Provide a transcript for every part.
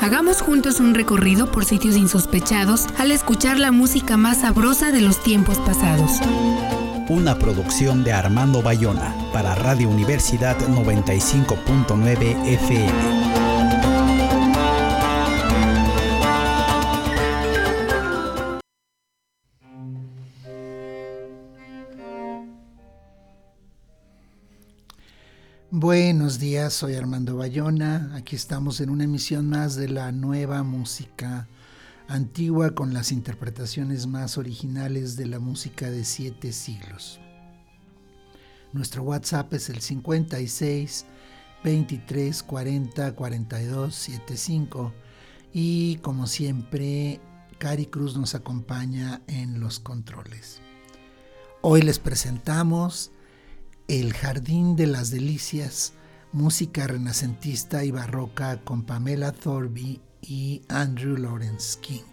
Hagamos juntos un recorrido por sitios insospechados al escuchar la música más sabrosa de los tiempos pasados. Una producción de Armando Bayona para Radio Universidad 95.9 FM. Buenos días, soy Armando Bayona. Aquí estamos en una emisión más de la nueva música antigua con las interpretaciones más originales de la música de siete siglos. Nuestro WhatsApp es el 56 23 40 42 75 y como siempre Cari Cruz nos acompaña en los controles. Hoy les presentamos el Jardín de las Delicias, música renacentista y barroca con Pamela Thorby y Andrew Lawrence King.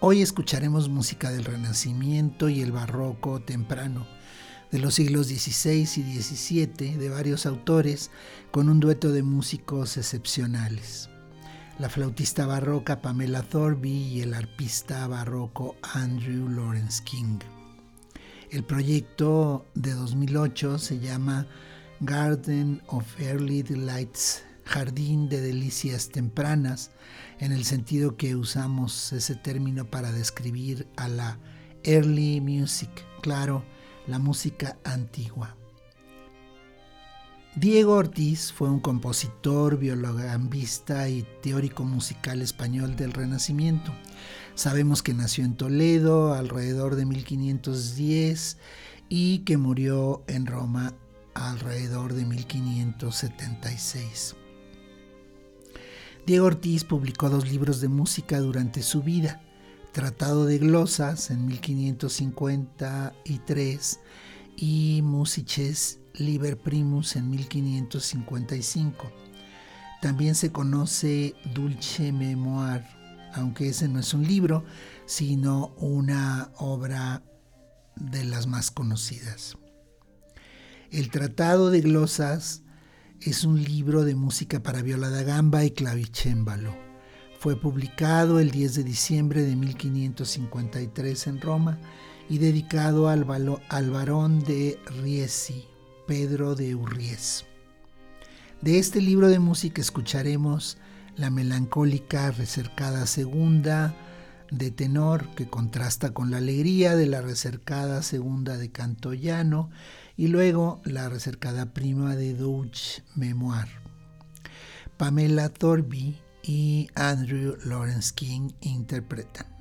Hoy escucharemos música del Renacimiento y el Barroco temprano, de los siglos XVI y XVII, de varios autores, con un dueto de músicos excepcionales. La flautista barroca Pamela Thorby y el arpista barroco Andrew Lawrence King. El proyecto de 2008 se llama Garden of Early Delights, Jardín de Delicias Tempranas, en el sentido que usamos ese término para describir a la early music, claro, la música antigua. Diego Ortiz fue un compositor, biologambista y teórico musical español del Renacimiento. Sabemos que nació en Toledo alrededor de 1510 y que murió en Roma alrededor de 1576. Diego Ortiz publicó dos libros de música durante su vida, Tratado de Glosas en 1553 y Musices Liber Primus en 1555. También se conoce Dulce Memoir aunque ese no es un libro, sino una obra de las más conocidas. El Tratado de Glosas es un libro de música para viola da gamba y clavicémbalo. Fue publicado el 10 de diciembre de 1553 en Roma y dedicado al, al barón de Riesi, Pedro de Urries. De este libro de música escucharemos la melancólica recercada segunda de tenor que contrasta con la alegría de la recercada segunda de canto llano y luego la recercada prima de Douche Memoir. Pamela Thorby y Andrew Lawrence King interpretan.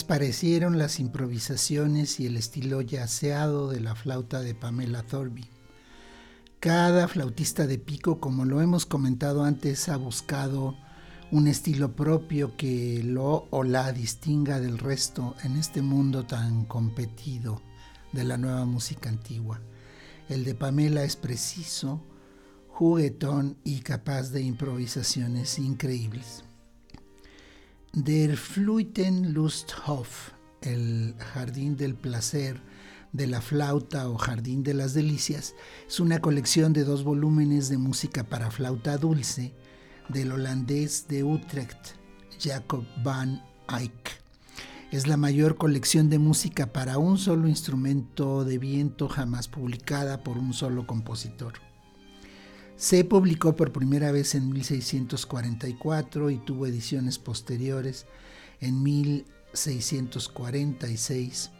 Les parecieron las improvisaciones y el estilo yaceado de la flauta de Pamela Thorby? Cada flautista de pico, como lo hemos comentado antes, ha buscado un estilo propio que lo o la distinga del resto en este mundo tan competido de la nueva música antigua. El de Pamela es preciso, juguetón y capaz de improvisaciones increíbles. Der Fluitenlusthof, el jardín del placer de la flauta o jardín de las delicias, es una colección de dos volúmenes de música para flauta dulce del holandés de Utrecht, Jacob van Eyck. Es la mayor colección de música para un solo instrumento de viento jamás publicada por un solo compositor. Se publicó por primera vez en 1644 y tuvo ediciones posteriores en 1646.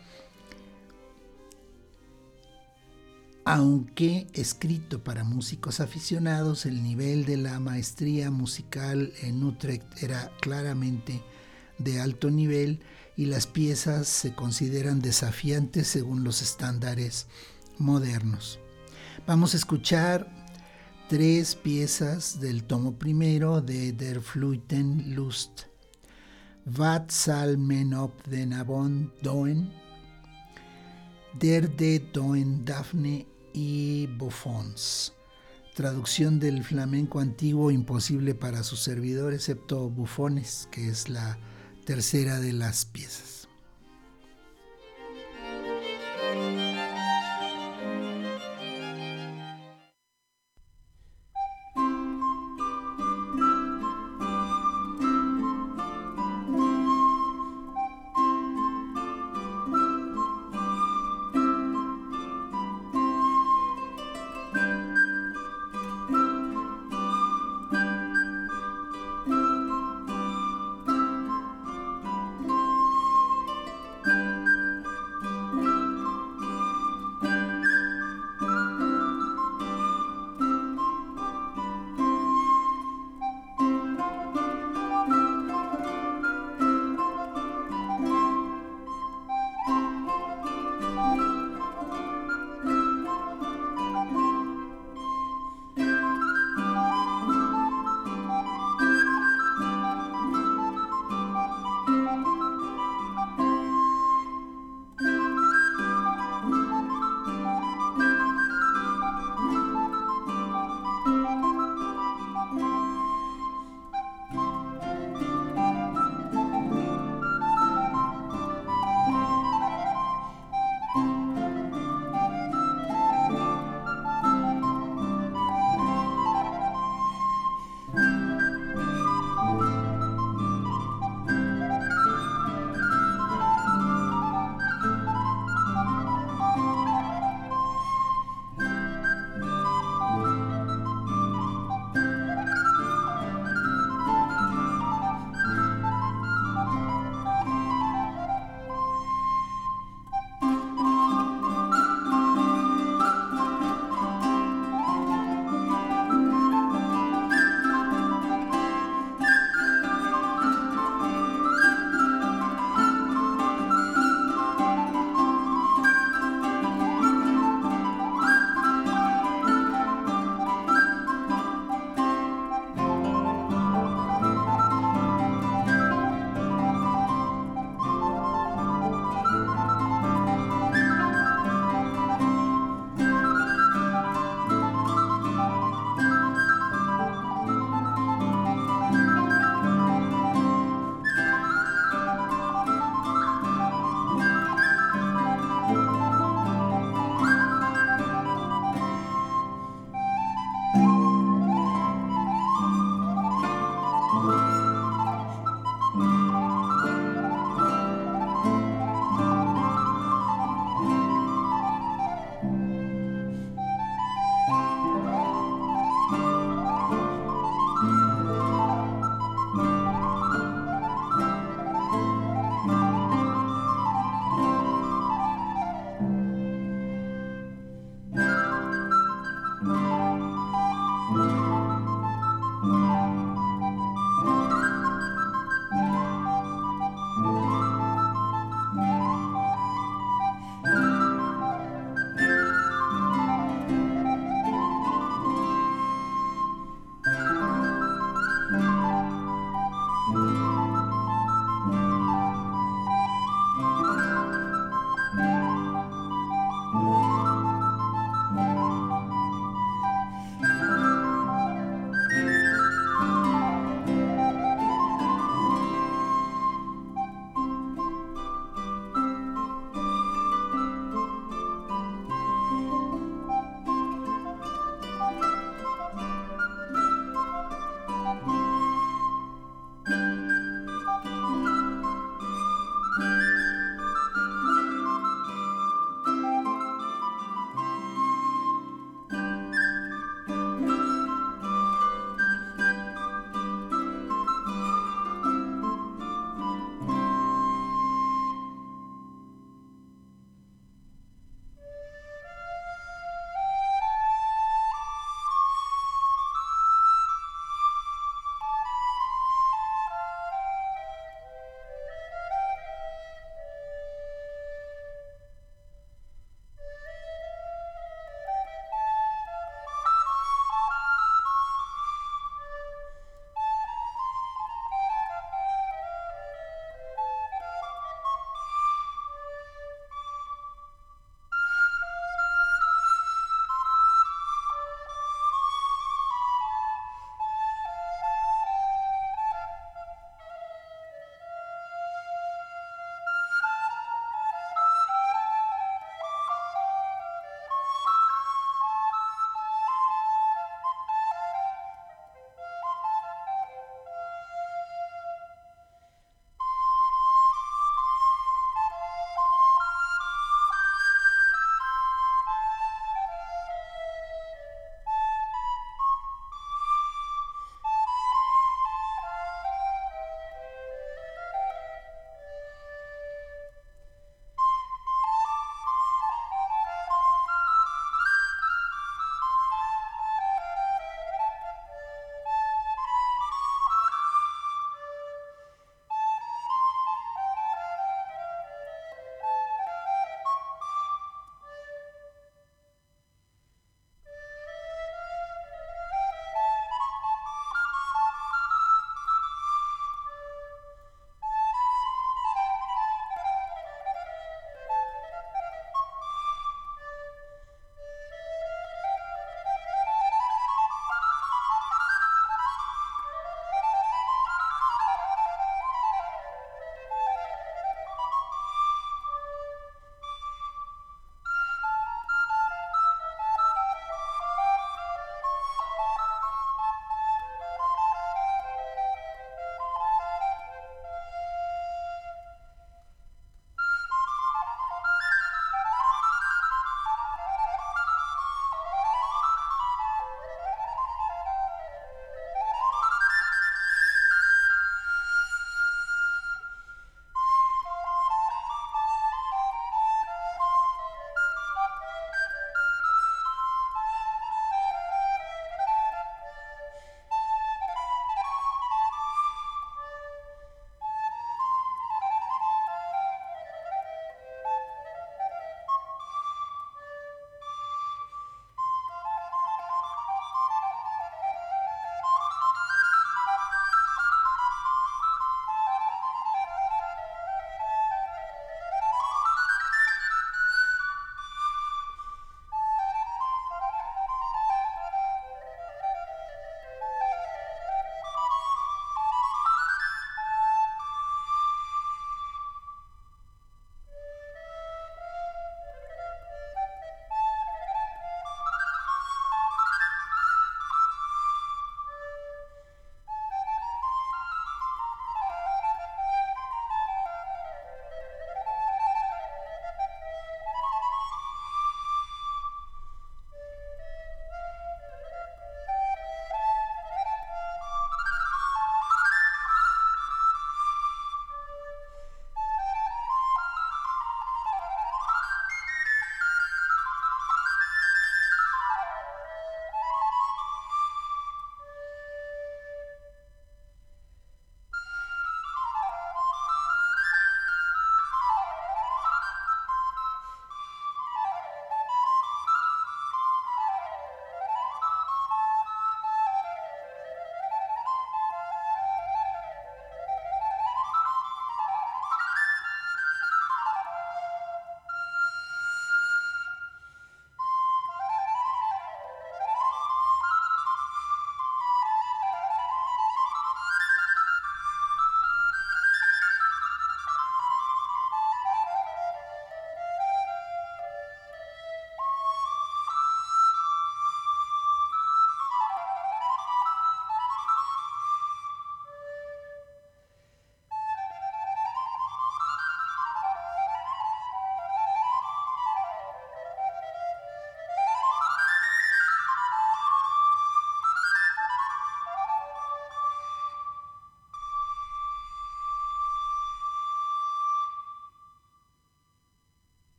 Aunque escrito para músicos aficionados, el nivel de la maestría musical en Utrecht era claramente de alto nivel y las piezas se consideran desafiantes según los estándares modernos. Vamos a escuchar tres piezas del tomo primero de Der Lust. Wat zal men op den Avon doen? Der de doen Daphne y Buffons. Traducción del flamenco antiguo imposible para su servidor, excepto bufones, que es la tercera de las piezas.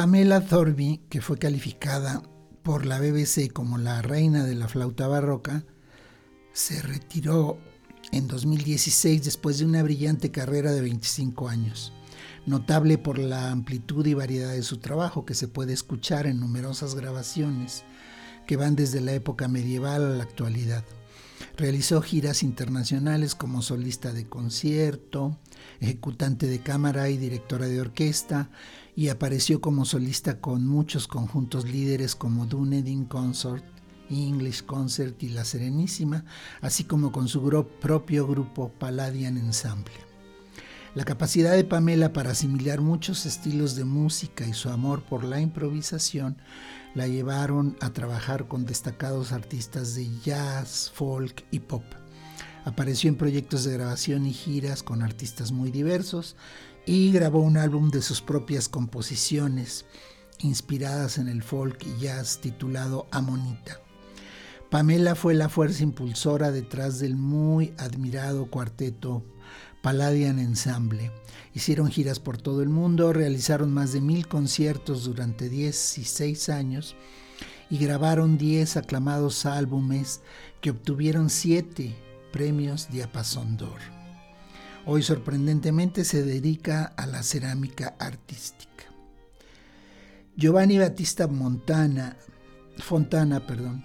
Pamela Thorby, que fue calificada por la BBC como la reina de la flauta barroca, se retiró en 2016 después de una brillante carrera de 25 años, notable por la amplitud y variedad de su trabajo que se puede escuchar en numerosas grabaciones que van desde la época medieval a la actualidad. Realizó giras internacionales como solista de concierto, ejecutante de cámara y directora de orquesta, y apareció como solista con muchos conjuntos líderes como Dunedin Consort, English Concert y La Serenísima, así como con su propio grupo Palladian Ensemble. La capacidad de Pamela para asimilar muchos estilos de música y su amor por la improvisación la llevaron a trabajar con destacados artistas de jazz, folk y pop. Apareció en proyectos de grabación y giras con artistas muy diversos y grabó un álbum de sus propias composiciones inspiradas en el folk y jazz titulado Amonita. Pamela fue la fuerza impulsora detrás del muy admirado cuarteto Palladian Ensemble. Hicieron giras por todo el mundo, realizaron más de mil conciertos durante 16 años y grabaron 10 aclamados álbumes que obtuvieron 7 premios Diapason d'Or. Hoy sorprendentemente se dedica a la cerámica artística. Giovanni Battista Montana, Fontana, perdón,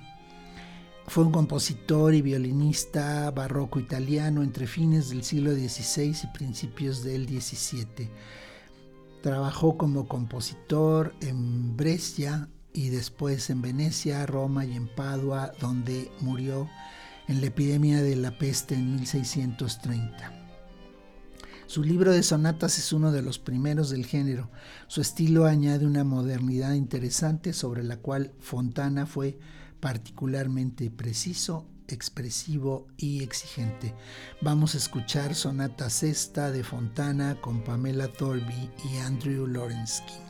fue un compositor y violinista barroco italiano entre fines del siglo XVI y principios del XVII. Trabajó como compositor en Brescia y después en Venecia, Roma y en Padua, donde murió en la epidemia de la peste en 1630. Su libro de sonatas es uno de los primeros del género. Su estilo añade una modernidad interesante sobre la cual Fontana fue particularmente preciso, expresivo y exigente. Vamos a escuchar Sonata Sexta de Fontana con Pamela Thorby y Andrew Lorensky.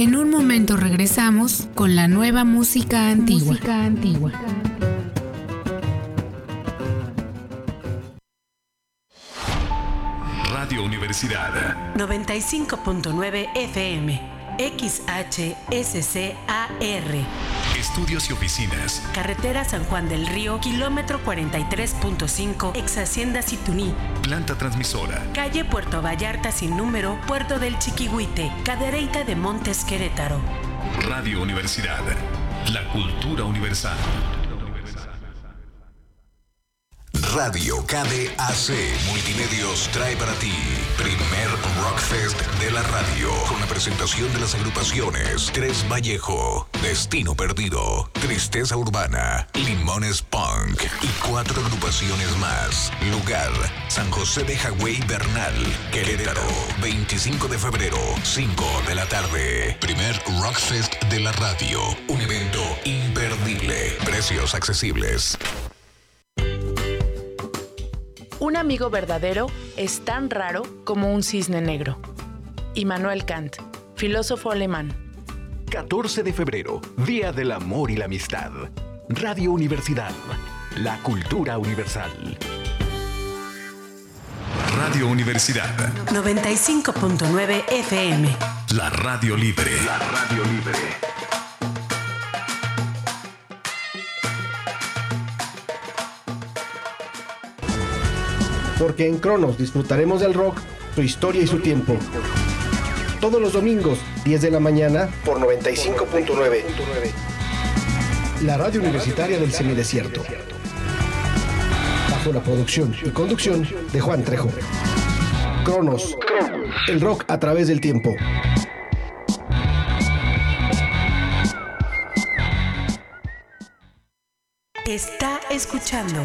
En un momento regresamos con la nueva música antigua. Música antigua. Radio Universidad 95.9 FM XHSCAR. Estudios y oficinas. Carretera San Juan del Río, kilómetro 43.5, ex Hacienda Situní. Planta transmisora. Calle Puerto Vallarta sin número, Puerto del Chiquihuite, Cadereyta de Montes Querétaro. Radio Universidad. La cultura universal. Radio KDAC Multimedios trae para ti primer Rockfest de la radio con la presentación de las agrupaciones Tres Vallejo, Destino Perdido, Tristeza Urbana, Limones Punk y cuatro agrupaciones más. Lugar, San José de Hawái Bernal, Querétaro, 25 de febrero, 5 de la tarde. Primer Rockfest de la radio, un evento imperdible, precios accesibles. Un amigo verdadero es tan raro como un cisne negro. Immanuel Kant, filósofo alemán. 14 de febrero, Día del Amor y la Amistad. Radio Universidad, la cultura universal. Radio Universidad 95.9 FM. La radio libre. La radio libre. Porque en Cronos disfrutaremos del rock, su historia y su tiempo. Todos los domingos, 10 de la mañana, por 95.9. La radio universitaria del semidesierto. Bajo la producción y conducción de Juan Trejo. Cronos, el rock a través del tiempo. Está escuchando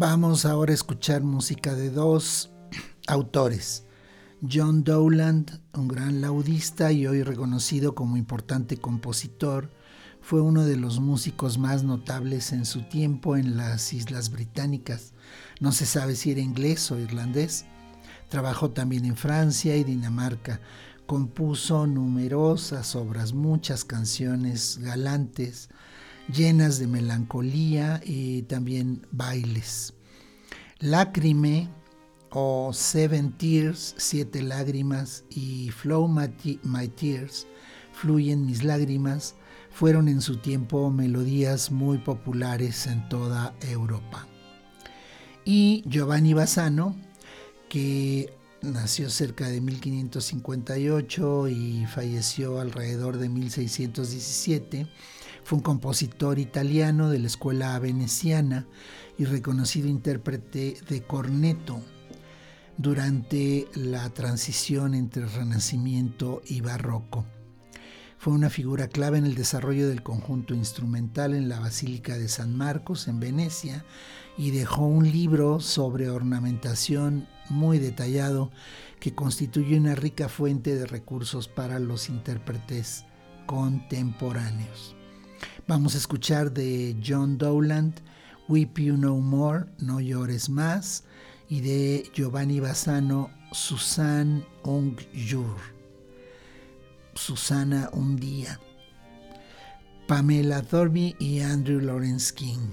Vamos ahora a escuchar música de dos autores. John Dowland, un gran laudista y hoy reconocido como importante compositor, fue uno de los músicos más notables en su tiempo en las Islas Británicas. No se sabe si era inglés o irlandés. Trabajó también en Francia y Dinamarca. Compuso numerosas obras, muchas canciones galantes, llenas de melancolía y también bailes. Lágrime o Seven Tears, Siete Lágrimas y Flow My, My Tears, Fluyen mis lágrimas, fueron en su tiempo melodías muy populares en toda Europa. Y Giovanni Bassano, que nació cerca de 1558 y falleció alrededor de 1617, fue un compositor italiano de la escuela veneciana y reconocido intérprete de corneto durante la transición entre Renacimiento y Barroco. Fue una figura clave en el desarrollo del conjunto instrumental en la Basílica de San Marcos, en Venecia, y dejó un libro sobre ornamentación muy detallado que constituye una rica fuente de recursos para los intérpretes contemporáneos. Vamos a escuchar de John Dowland, Weep You No More, No Llores Más, y de Giovanni Bassano, Susan un jour, Susana un día, Pamela Thorby y Andrew Lawrence King.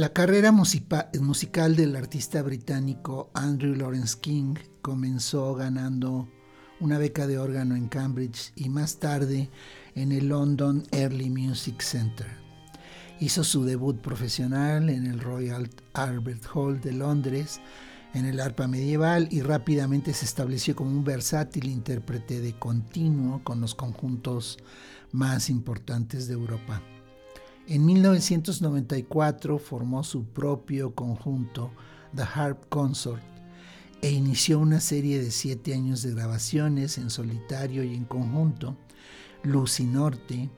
La carrera musical del artista británico Andrew Lawrence King comenzó ganando una beca de órgano en Cambridge y más tarde en el London Early Music Center. Hizo su debut profesional en el Royal Albert Hall de Londres, en el arpa medieval y rápidamente se estableció como un versátil intérprete de continuo con los conjuntos más importantes de Europa. En 1994 formó su propio conjunto, The Harp Consort, e inició una serie de siete años de grabaciones en solitario y en conjunto, Lucy Norte,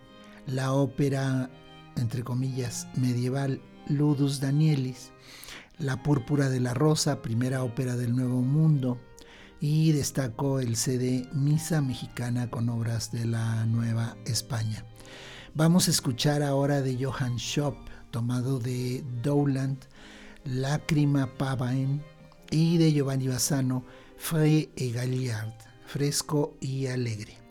la ópera, entre comillas, medieval Ludus Danielis, La Púrpura de la Rosa, primera ópera del Nuevo Mundo, y destacó el CD Misa Mexicana con obras de la Nueva España. Vamos a escuchar ahora de Johann Schopp, tomado de Dowland, Lágrima Pavain, y de Giovanni Bassano, Frais et Galliard, fresco y alegre.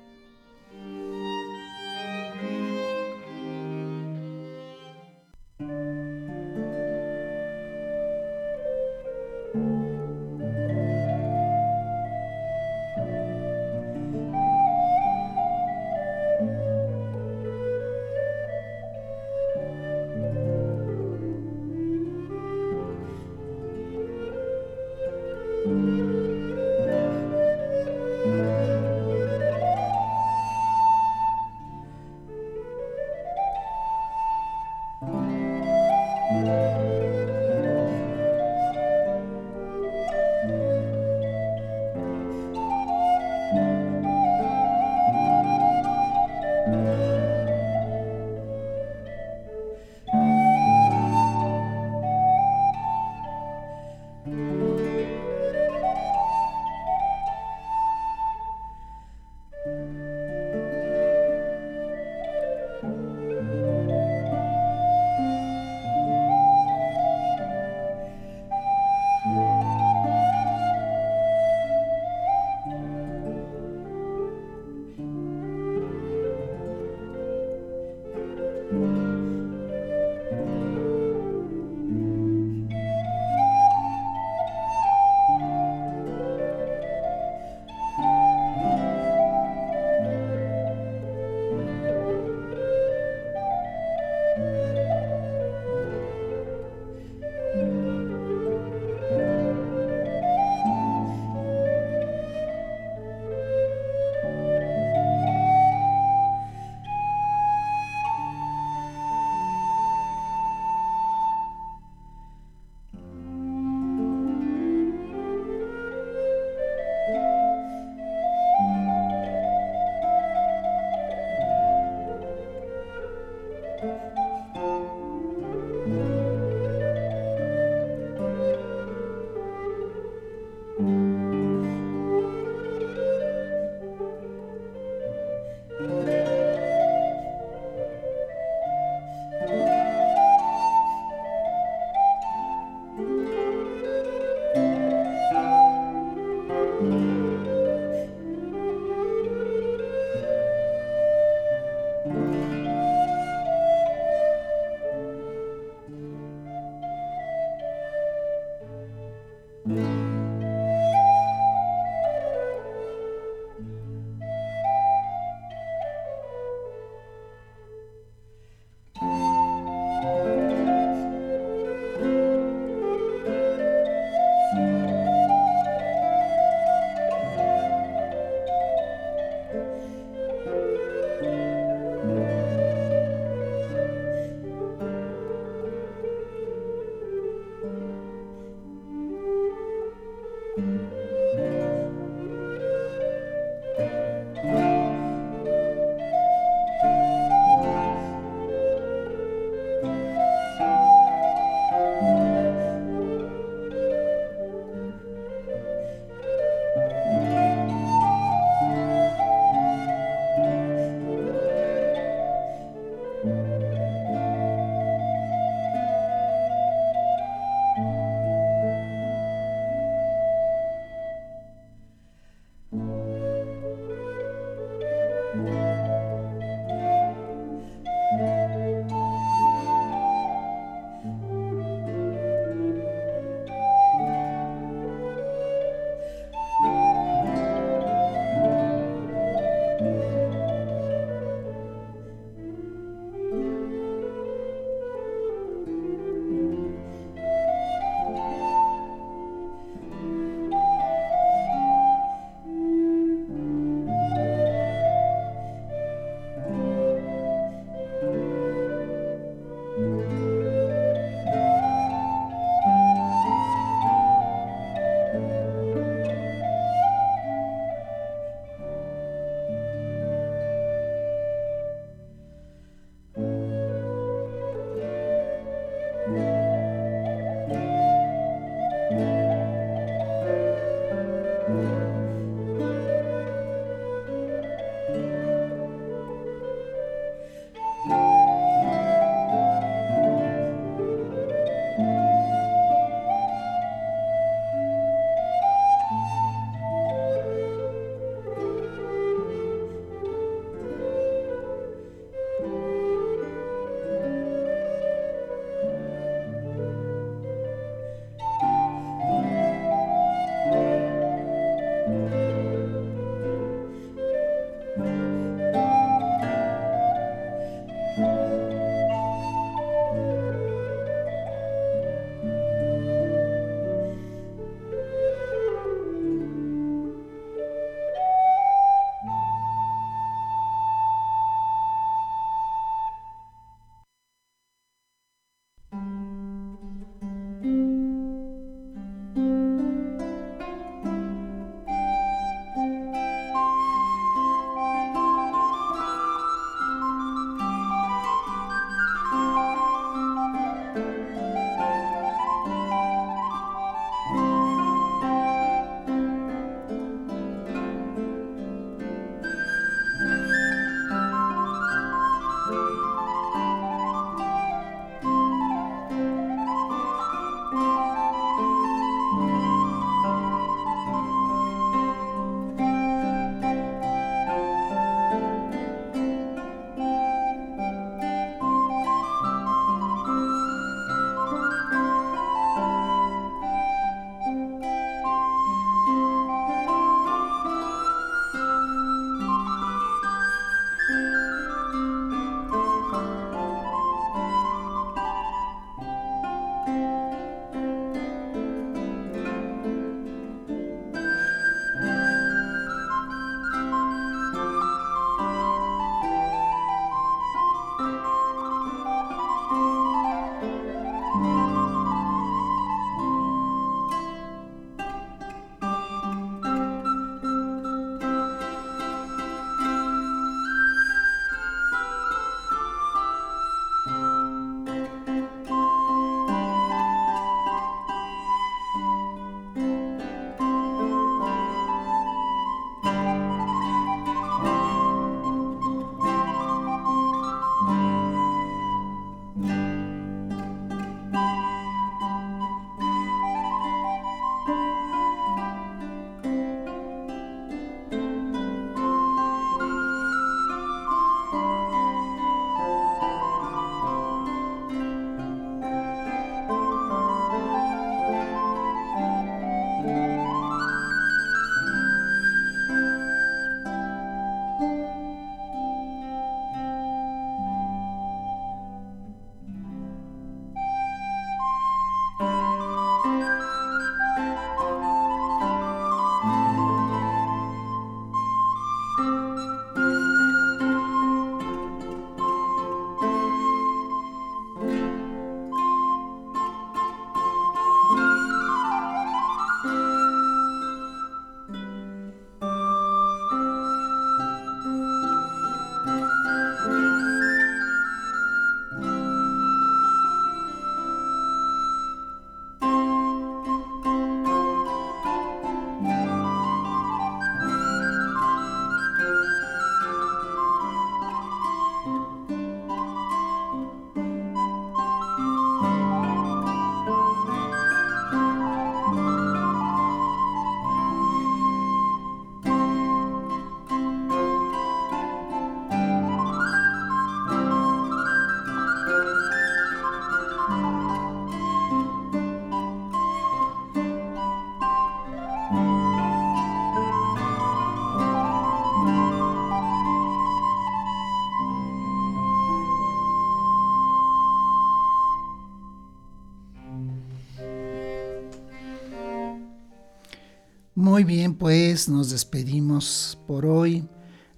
Muy bien, pues nos despedimos por hoy.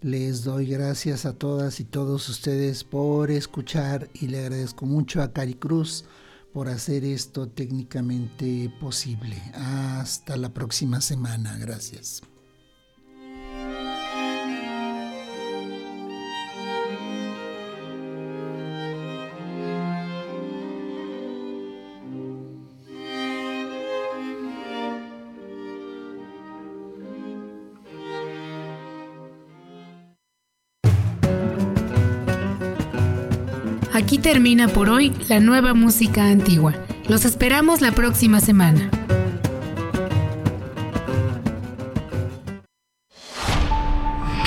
Les doy gracias a todas y todos ustedes por escuchar y le agradezco mucho a Cari Cruz por hacer esto técnicamente posible. Hasta la próxima semana. Gracias. Aquí termina por hoy la nueva música antigua. Los esperamos la próxima semana.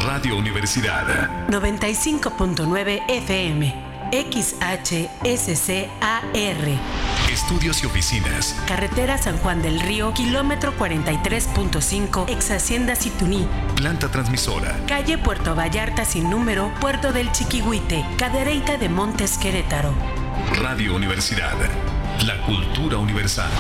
Radio Universidad 95.9 FM. XHSCAR. Estudios y oficinas. Carretera San Juan del Río, kilómetro 43.5, ex Hacienda Situní. Planta transmisora. Calle Puerto Vallarta sin número, Puerto del Chiquihuite, Cadereyta de Montes Querétaro. Radio Universidad. La cultura universal.